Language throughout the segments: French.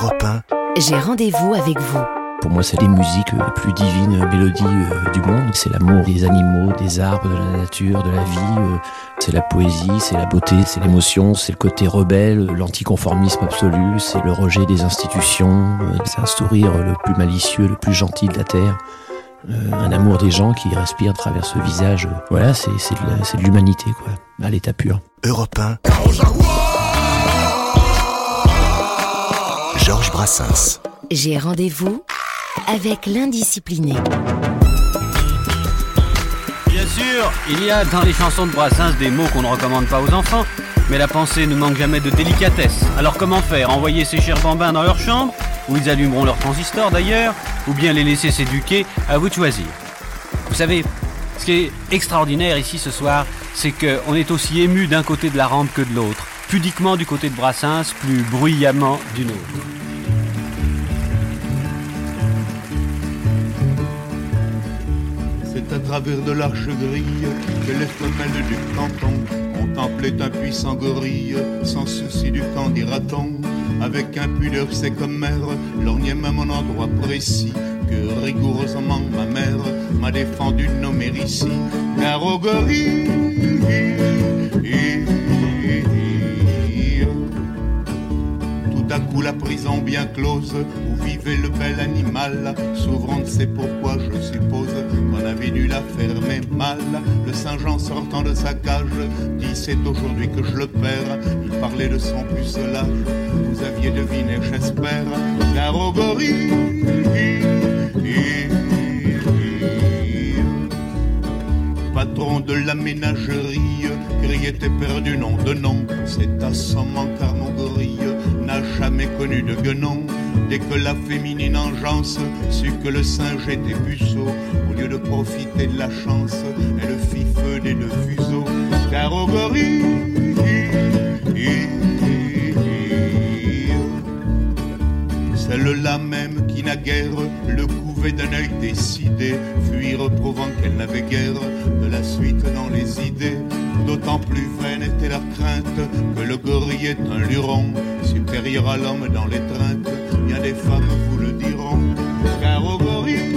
Europe 1. J'ai rendez-vous avec vous. Pour moi, c'est les musiques les plus divines mélodies euh, du monde. C'est l'amour des animaux, des arbres, de la nature, de la vie. euh, C'est la poésie, c'est la beauté, c'est l'émotion, c'est le côté rebelle, l'anticonformisme absolu, c'est le rejet des institutions, euh, c'est un sourire le plus malicieux, le plus gentil de la terre. Euh, un amour des gens qui respire à travers ce visage. Voilà, c'est c'est de la- c'est de l'humanité, quoi, à l'état pur. Europe 1. Georges Brassens. J'ai rendez-vous avec l'indiscipliné. Bien sûr, il y a dans les chansons de Brassens des mots qu'on ne recommande pas aux enfants, mais la pensée ne manque jamais de délicatesse. Alors comment faire? Envoyer ces chers bambins dans leur chambre, où ils allumeront leur transistor d'ailleurs, ou bien les laisser s'éduquer À vous de choisir? Vous savez, ce qui est extraordinaire ici ce soir, c'est qu'on est aussi ému d'un côté de la rampe que de l'autre. Pudiquement du côté de Brassens, plus bruyamment du nôtre. À travers de l'arche grille que les femelles du canton contemplaient un puissant gorille, sans souci du camp dira-t-on. Avec impudeur c'est comme mère, lorgnait même un endroit précis que rigoureusement ma mère m'a défendu de nommer ici. Car au gorille, à coup la prison bien close où vivait le bel animal s'ouvrant, c'est pourquoi je suppose qu'on avait dû la fermer mal. Le Saint-Jean sortant de sa cage dit c'est aujourd'hui que je le perds. Il parlait de son pucelage, vous aviez deviné j'espère, gorille. Patron de la ménagerie, Gris était perdu nom de nom. C'est assommant car mon gorille jamais connu de guenon. Dès que la féminine engeance sut que le singe était puceau, au lieu de profiter de la chance, elle fit feu des deux fuseaux. Car au gorille, celle-là même qui naguère le couvait d'un œil décidé, fuir prouvant qu'elle n'avait guère de la suite dans les idées. D'autant plus vaine était leur crainte que le gorille est un luron, supérieur à l'homme dans l'étreinte. Bien des femmes vous le diront, car au gorille,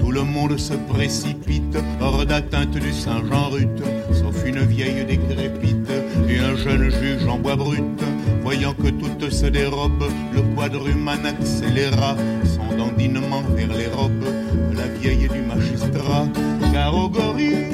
tout le monde se précipite hors d'atteinte du Saint-Jean Ruth, sauf une vieille décrépite et un jeune juge en bois brut. Voyant que tout se dérobe, le quadruman accéléra son dandinement vers les robes de la vieille du magistrat. Gorille,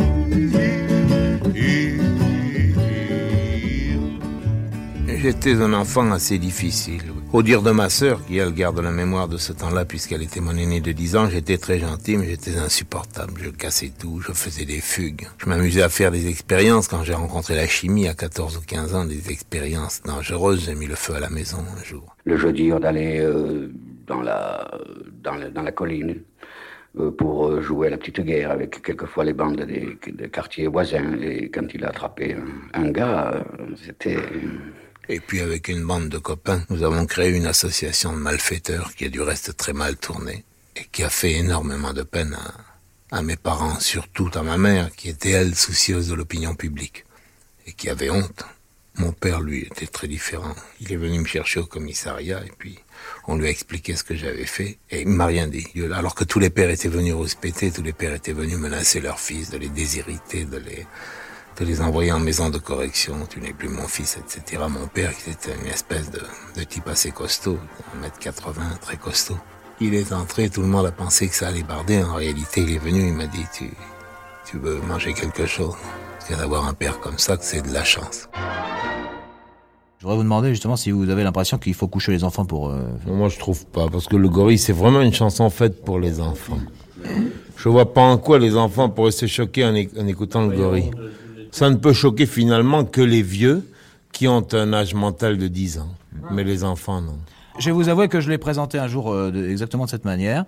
J'étais un enfant assez difficile. Au dire de ma sœur, qui elle garde la mémoire de ce temps-là puisqu'elle était mon aînée de 10 ans, j'étais très gentil mais j'étais insupportable. Je cassais tout, je faisais des fugues. Je m'amusais à faire des expériences quand j'ai rencontré la chimie à 14 ou 15 ans, des expériences dangereuses. J'ai mis le feu à la maison un jour. Le jeudi, on allait euh, dans, la, dans, la, dans la colline euh, pour euh, jouer à la petite guerre avec quelquefois les bandes des, quartiers voisins. Et quand il a attrapé un, gars, c'était... Et puis avec une bande de copains, nous avons créé une association de malfaiteurs qui a du reste très mal tourné et qui a fait énormément de peine à, à mes parents, surtout à ma mère qui était elle soucieuse de l'opinion publique et qui avait honte. Mon père, lui, était très différent. Il est venu me chercher au commissariat et puis on lui a expliqué ce que j'avais fait et il m'a rien dit. Alors que tous les pères étaient venus rouspéter, tous les pères étaient venus menacer leurs fils, de les déshériter, de les, de les envoyer en maison de correction, tu n'es plus mon fils, etc. Mon père, qui était une espèce de, de type assez costaud, 1m80, très costaud. Il est entré, tout le monde a pensé que ça allait barder. En réalité, il est venu, il m'a dit, tu, tu veux manger quelque chose? Parce que d'avoir un père comme ça, c'est de la chance. Je voudrais vous demander justement si vous avez l'impression qu'il faut coucher les enfants pour... euh, Non, moi, je trouve pas, parce que le gorille, c'est vraiment une chanson faite pour les enfants. Je vois pas en quoi les enfants pourraient se choquer en écoutant le gorille. Ça ne peut choquer finalement que les vieux qui ont un âge mental de 10 ans. Mais les enfants, non. Je vais vous avouer que je l'ai présenté un jour euh, de- exactement de cette manière.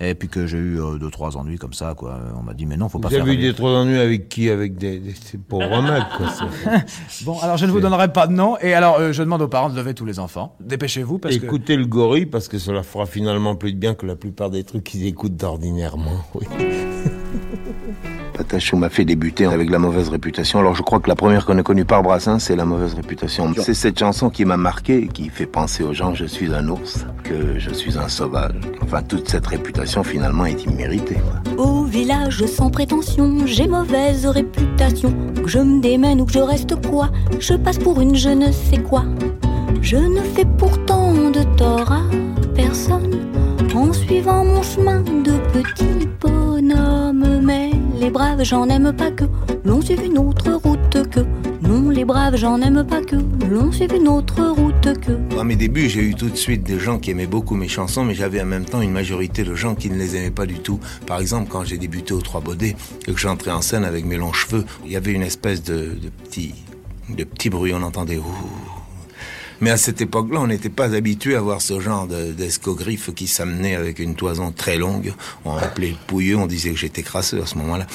Et puis que j'ai eu euh, deux, trois ennuis comme ça, quoi. On m'a dit, mais non, faut pas Vous faire... avez eu des trop d'ennuis avec qui? Avec des, des ces pauvres mecs, quoi. c'est- Bon, alors je ne vous donnerai pas de nom. Et alors, euh, je demande aux parents de lever tous les enfants. Dépêchez-vous, parce que... Écoutez le gorille, parce que cela fera finalement plus de bien que la plupart des trucs qu'ils écoutent d'ordinairement, oui. Patachou m'a fait débuter avec la mauvaise réputation. Alors je crois que la première qu'on a connue par Brassin, c'est la mauvaise réputation. C'est cette chanson qui m'a marqué, qui fait penser aux gens que je suis un ours, que je suis un sauvage. Enfin, toute cette réputation finalement est imméritée. Au village sans prétention, j'ai mauvaise réputation. Que je me démène ou que je reste quoi, je passe pour une je ne sais quoi. Je ne fais pourtant de tort à personne en suivant mon chemin de petit bonhomme. Les braves, j'en aime pas que l'on suive une autre route que. Non, les braves, j'en aime pas que l'on suive une autre route que. À mes débuts, j'ai eu tout de suite des gens qui aimaient beaucoup mes chansons, mais j'avais en même temps une majorité de gens qui ne les aimaient pas du tout. Par exemple, quand j'ai débuté aux Trois Baudets et que j'entrais en scène avec mes longs cheveux, il y avait une espèce de, petit, de petit bruit, on entendait mais à cette époque-là, on n'était pas habitué à voir ce genre d'escogriffe qui s'amenait avec une toison très longue. On appelait pouilleux, on disait que j'étais crasseux à ce moment-là.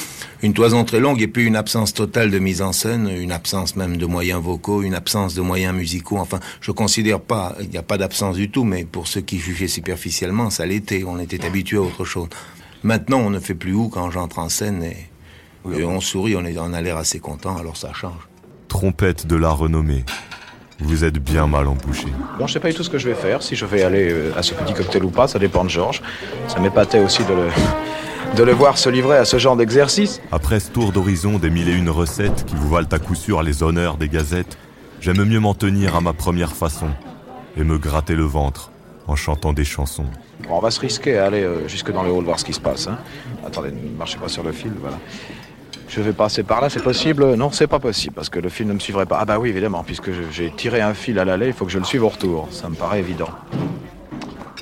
Une toison très longue et puis une absence totale de mise en scène, une absence même de moyens vocaux, une absence de moyens musicaux. Enfin, je considère pas, il n'y a pas d'absence du tout, mais pour ceux qui jugeaient superficiellement, ça l'était. On était habitué à autre chose. Maintenant, on ne fait plus où quand j'entre en scène et, on sourit, on, est, on a l'air assez content, alors ça change. Trompette de la renommée. Vous êtes bien mal embouché. Bon, je sais pas du tout ce que je vais faire, si je vais aller euh, à ce petit cocktail ou pas, ça dépend de Georges. Ça m'épatait aussi de le, de le voir se livrer à ce genre d'exercice. Après ce tour d'horizon des mille et une recettes qui vous valent à coup sûr les honneurs des gazettes, j'aime mieux m'en tenir à ma première façon et me gratter le ventre en chantant des chansons. Bon, on va se risquer à aller euh, jusque dans le hall voir ce qui se passe. Hein. Attendez, ne marchez pas sur le fil, voilà je vais passer par là, c'est possible? Non, c'est pas possible, parce que le fil ne me suivrait pas. Ah bah oui, évidemment, puisque j'ai tiré un fil à l'aller, il faut que je le suive au retour. Ça me paraît évident.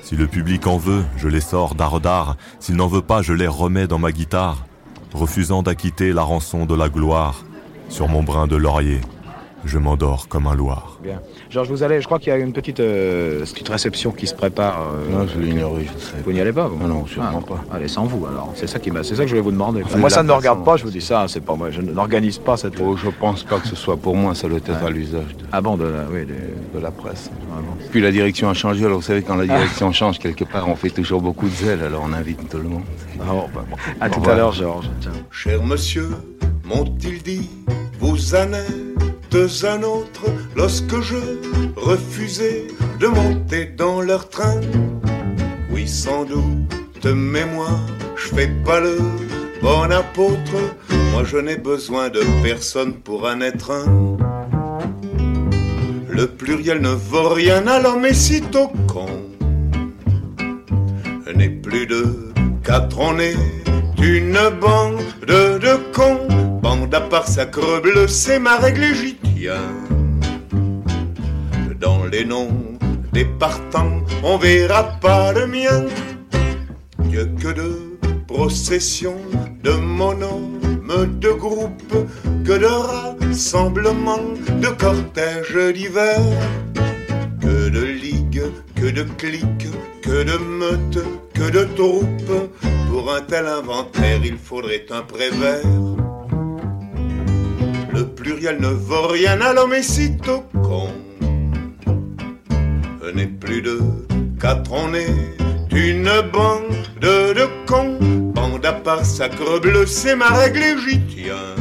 Si le public en veut, je les sors d'art. S'il n'en veut pas, je les remets dans ma guitare, refusant d'acquitter la rançon de la gloire. Sur mon brin de laurier, je m'endors comme un loir. Bien. Georges, vous allez, je crois qu'il y a une petite, euh, petite réception qui se prépare. Euh, non, je l'ignorais, je sais. Vous n'y allez pas, vous Non, non, sûrement ah, pas. Allez, sans vous, alors. C'est ça, qui c'est ça que je voulais vous demander. moi, ça ne me regarde pas, je vous dis ça, c'est pas moi. Je n'organise pas cette. Oh, je pense pas que ce soit pour moi, ça doit être à l'usage de... Ah bon, de la, oui, de... la presse. Ah Puis la direction a changé, alors vous savez, quand la ah. direction change quelque part, on fait toujours beaucoup de zèle, alors on invite tout le monde. Ah bon, bah, bon. À tout à l'heure, Georges. Cher monsieur, m'ont-ils dit, vous un autre lorsque je refusais de monter dans leur train. Oui, sans doute, mais moi, je fais pas le bon apôtre. Moi, je n'ai besoin de personne pour en être un. Le pluriel ne vaut rien l'homme et sitôt con. N'est plus de quatre, on est une bande de cons. Bande à part sacre bleu, c'est ma règle légitime dans les noms des partants, on verra pas le mien. Que de processions, de monômes, de groupes, que de rassemblements, de cortèges divers, que de ligues, que de cliques, que de meutes, que de troupes. Pour un tel inventaire, il faudrait un prévert. Pluriel ne vaut rien à l'homme et sitôt con n'est plus de quatre, on est une bande de cons. Bande à part sacre bleu, c'est ma règle et j'y tiens.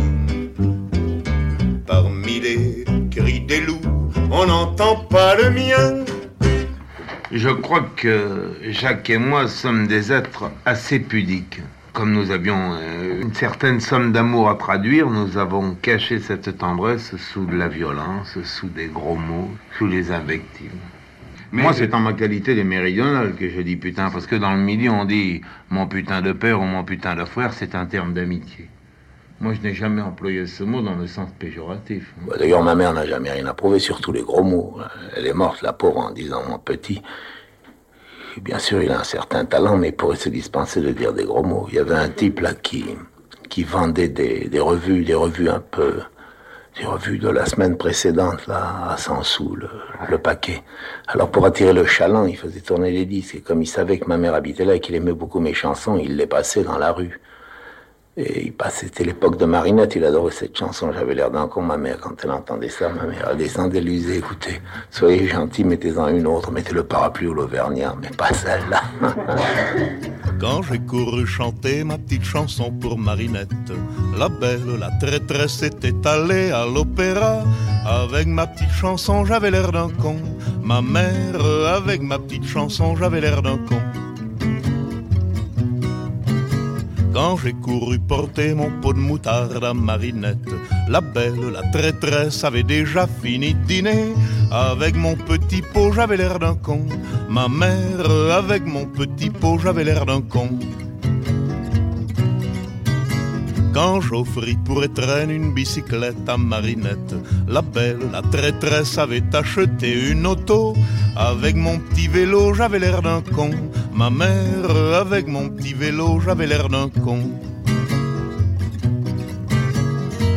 Parmi les cris des loups, on n'entend pas le mien. Je crois que Jacques et moi sommes des êtres assez pudiques. Comme nous avions euh, une certaine somme d'amour à traduire, nous avons caché cette tendresse sous de la violence, sous des gros mots, sous les invectives. Moi, c'est en ma qualité de méridional que je dis putain, parce que dans le milieu, on dit mon putain de père ou mon putain de frère, c'est un terme d'amitié. Moi, je n'ai jamais employé ce mot dans le sens péjoratif. Bah, d'ailleurs, ma mère n'a jamais rien approuvé, surtout les gros mots. Elle est morte, la pauvre, en disant mon petit. Bien sûr, il a un certain talent, mais il pourrait se dispenser de dire des gros mots. Il y avait un type là qui, qui vendait des, des revues, des revues un peu j'ai revu de la semaine précédente, là, à 100 sous, le, paquet. Alors, pour attirer le chaland, il faisait tourner les disques. Et comme il savait que ma mère habitait là et qu'il aimait beaucoup mes chansons, il les passait dans la rue. Et il passait, c'était l'époque de Marinette, il adorait cette chanson. J'avais l'air d'un con, ma mère, quand elle entendait ça. Ma mère, elle descendait, lui disait, écoutez, soyez gentil, mettez-en une autre, mettez le parapluie ou l'auvergnat, mais pas celle-là. Quand j'ai couru chanter ma petite chanson pour Marinette, la belle, la traîtresse était allée à l'opéra. Avec ma petite chanson, j'avais l'air d'un con. Ma mère, avec ma petite chanson, j'avais l'air d'un con. Quand j'ai couru porter mon pot de moutarde à Marinette, la belle, la traîtresse avait déjà fini de dîner. Avec mon petit pot, j'avais l'air d'un con. Ma mère, avec mon petit pot, j'avais l'air d'un con. Quand j'offris pour étreindre une bicyclette à Marinette, la belle, la traîtresse avait acheté une auto. Avec mon petit vélo, j'avais l'air d'un con. Ma mère, avec mon petit vélo, j'avais l'air d'un con.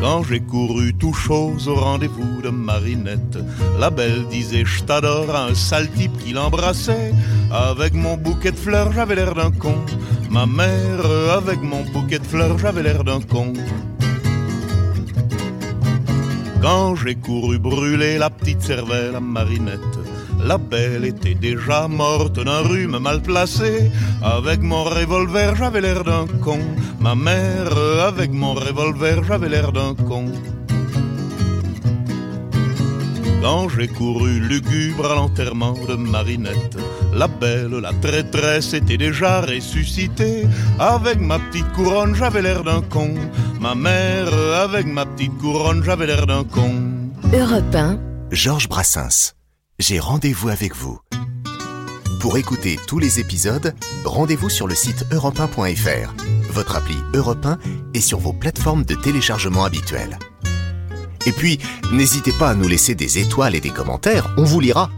Quand j'ai couru tout chose au rendez-vous de Marinette, la belle disait je t'adore à un sale type qui l'embrassait. Avec mon bouquet de fleurs, j'avais l'air d'un con. Ma mère, avec mon bouquet de fleurs, j'avais l'air d'un con. Quand j'ai couru brûler la petite cervelle à Marinette, la belle était déjà morte d'un rhume mal placé. Avec mon revolver, j'avais l'air d'un con. Ma mère, avec mon revolver, j'avais l'air d'un con. Quand j'ai couru lugubre à l'enterrement de Marinette, la belle, la traîtresse était déjà ressuscitée. Avec ma petite couronne, j'avais l'air d'un con. Ma mère, avec ma petite couronne, j'avais l'air d'un con. Europe 1, Georges Brassens. J'ai rendez-vous avec vous. Pour écouter tous les épisodes, rendez-vous sur le site europe1.fr, votre appli Europe 1 et sur vos plateformes de téléchargement habituelles. Et puis, n'hésitez pas à nous laisser des étoiles et des commentaires, on vous lira.